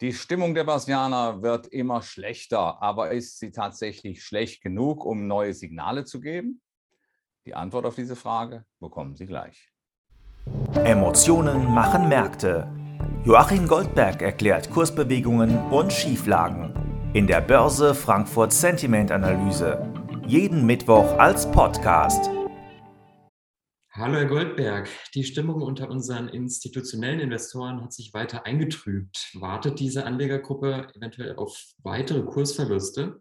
Die Stimmung der Börsianer wird immer schlechter, aber ist sie tatsächlich schlecht genug, um neue Signale zu geben? Die Antwort auf diese Frage bekommen Sie gleich. Emotionen machen Märkte. Joachim Goldberg erklärt Kursbewegungen und Schieflagen in der Börse Frankfurt Sentiment Analyse. Jeden Mittwoch als Podcast. Hallo Herr Goldberg, die Stimmung unter unseren institutionellen Investoren hat sich weiter eingetrübt. Wartet diese Anlegergruppe eventuell auf weitere Kursverluste?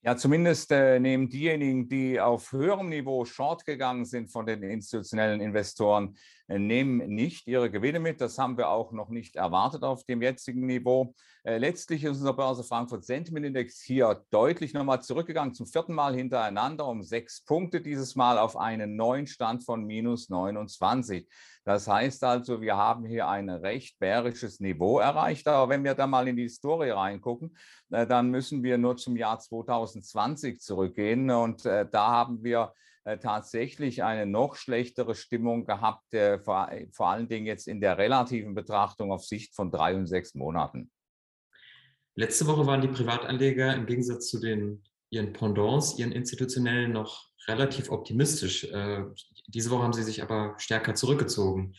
Ja, zumindest äh, nehmen diejenigen, die auf höherem Niveau short gegangen sind von den institutionellen Investoren, nehmen nicht ihre Gewinne mit. Das haben wir auch noch nicht erwartet auf dem jetzigen Niveau. Äh, letztlich ist unser Börse Frankfurt Sentiment Index hier deutlich nochmal zurückgegangen, zum vierten Mal hintereinander um sechs Punkte, dieses Mal auf einen neuen Stand von minus 29. Das heißt also, wir haben hier ein recht bärisches Niveau erreicht. Aber wenn wir da mal in die Historie reingucken, äh, dann müssen wir nur zum Jahr 2020 zurückgehen. Und äh, da haben wir äh, tatsächlich eine noch schlechtere Stimmung gehabt, vor, vor allen Dingen jetzt in der relativen Betrachtung auf Sicht von drei und sechs Monaten. Letzte Woche waren die Privatanleger im Gegensatz zu den ihren Pendants, ihren institutionellen noch relativ optimistisch. Äh, diese Woche haben sie sich aber stärker zurückgezogen.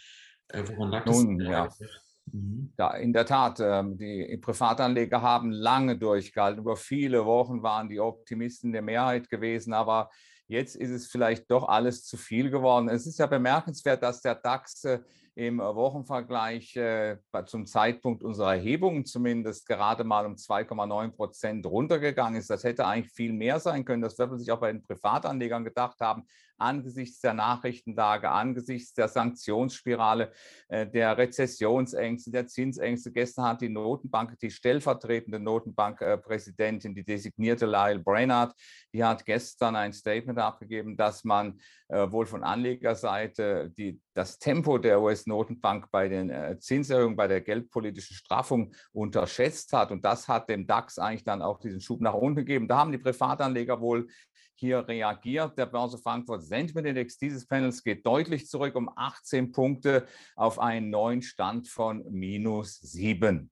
Äh, woran lag Nun, das? Ja. Mhm. In der Tat. Ähm, die Privatanleger haben lange durchgehalten. Über viele Wochen waren die Optimisten der Mehrheit gewesen, aber jetzt ist es vielleicht doch alles zu viel geworden. Es ist ja bemerkenswert, dass der DAX äh, im Wochenvergleich äh, zum Zeitpunkt unserer Erhebungen zumindest gerade mal um 2,9 Prozent runtergegangen ist. Das hätte eigentlich viel mehr sein können. Das wird man sich auch bei den Privatanlegern gedacht haben angesichts der Nachrichtenlage, angesichts der Sanktionsspirale, äh, der Rezessionsängste, der Zinsängste. Gestern hat die Notenbank, die stellvertretende Notenbankpräsidentin, die designierte Lyle Brainard, die hat gestern ein Statement abgegeben, dass man äh, wohl von Anlegerseite die, das Tempo der US-Notenbank bei den äh, Zinserhöhungen, bei der geldpolitischen Straffung unterschätzt hat. Und das hat dem DAX eigentlich dann auch diesen Schub nach unten gegeben. Da haben die Privatanleger wohl hier reagiert. Der Börse Frankfurt Sentiment Index dieses Panels geht deutlich zurück um 18 Punkte auf einen neuen Stand von minus 7.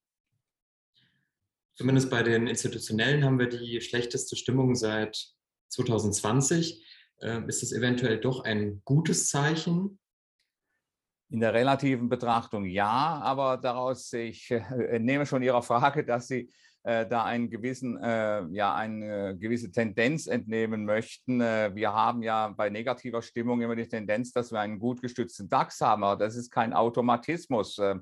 Zumindest bei den institutionellen haben wir die schlechteste Stimmung seit 2020. Ähm, ist es eventuell doch ein gutes Zeichen? In der relativen Betrachtung ja, aber daraus, ich äh, nehme schon Ihrer Frage, dass Sie äh, da einen gewissen, äh, ja, eine gewisse Tendenz entnehmen möchten. Äh, wir haben ja bei negativer Stimmung immer die Tendenz, dass wir einen gut gestützten DAX haben, aber das ist kein Automatismus. Äh,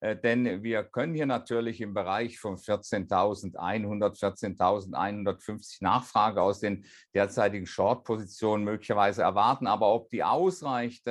äh, denn wir können hier natürlich im Bereich von 14.100, 14.150 Nachfrage aus den derzeitigen Short-Positionen möglicherweise erwarten. Aber ob die ausreicht,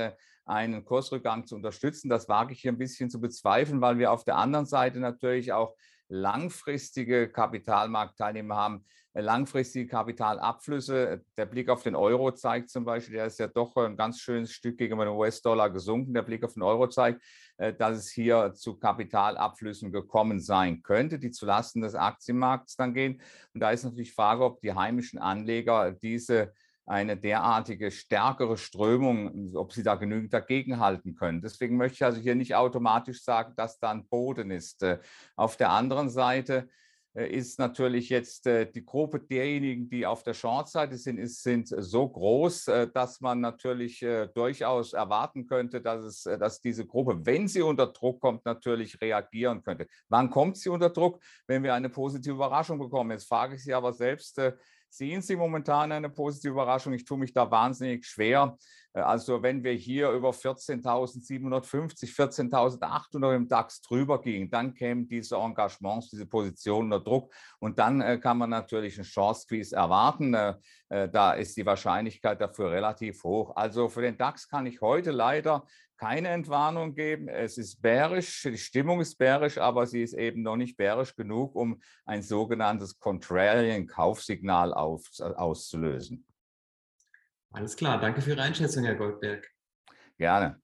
einen Kursrückgang zu unterstützen, das wage ich hier ein bisschen zu bezweifeln, weil wir auf der anderen Seite natürlich auch langfristige Kapitalmarktteilnehmer haben, äh, langfristige Kapitalabflüsse. Der Blick auf den Euro zeigt zum Beispiel, der ist ja doch ein ganz schönes Stück gegenüber dem US-Dollar gesunken. Der Blick auf den Euro zeigt, äh, dass es hier zu Kapitalabflüssen gekommen sein könnte, die zulasten des Aktienmarkts dann gehen. Und da ist natürlich die Frage, ob die heimischen Anleger diese eine derartige stärkere Strömung, ob sie da genügend dagegenhalten können. Deswegen möchte ich also hier nicht automatisch sagen, dass da ein Boden ist. Äh, auf der anderen Seite äh, ist natürlich jetzt äh, die Gruppe derjenigen, die auf der Short-Seite sind, ist, sind so groß, dass man natürlich durchaus erwarten könnte, dass, es, dass diese Gruppe, wenn sie unter Druck kommt, natürlich reagieren könnte. Wann kommt sie unter Druck? Wenn wir eine positive Überraschung bekommen. Jetzt frage ich Sie aber selbst, Sehen Sie momentan eine positive Überraschung? Ich tue mich da wahnsinnig schwer. Äh, also wenn wir hier über 14.750, 14.800 im DAX drüber gingen, dann kämen diese Engagements, diese Positionen unter Druck und dann äh, kann man natürlich einen Short-Squeeze erwarten. Äh, da ist die Wahrscheinlichkeit dafür relativ hoch. Also für den DAX kann ich heute leider keine Entwarnung geben. Es ist bärisch, die Stimmung ist bärisch, aber sie ist eben noch nicht bärisch genug, um ein sogenanntes Contrarian-Kaufsignal auszulösen. Alles klar, danke für Ihre Einschätzung, Herr Goldberg. Gerne.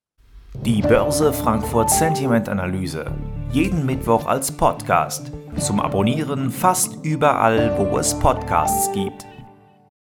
Die Börse Frankfurt Sentiment Analyse. Jeden Mittwoch als Podcast. Zum Abonnieren fast überall, wo es Podcasts gibt.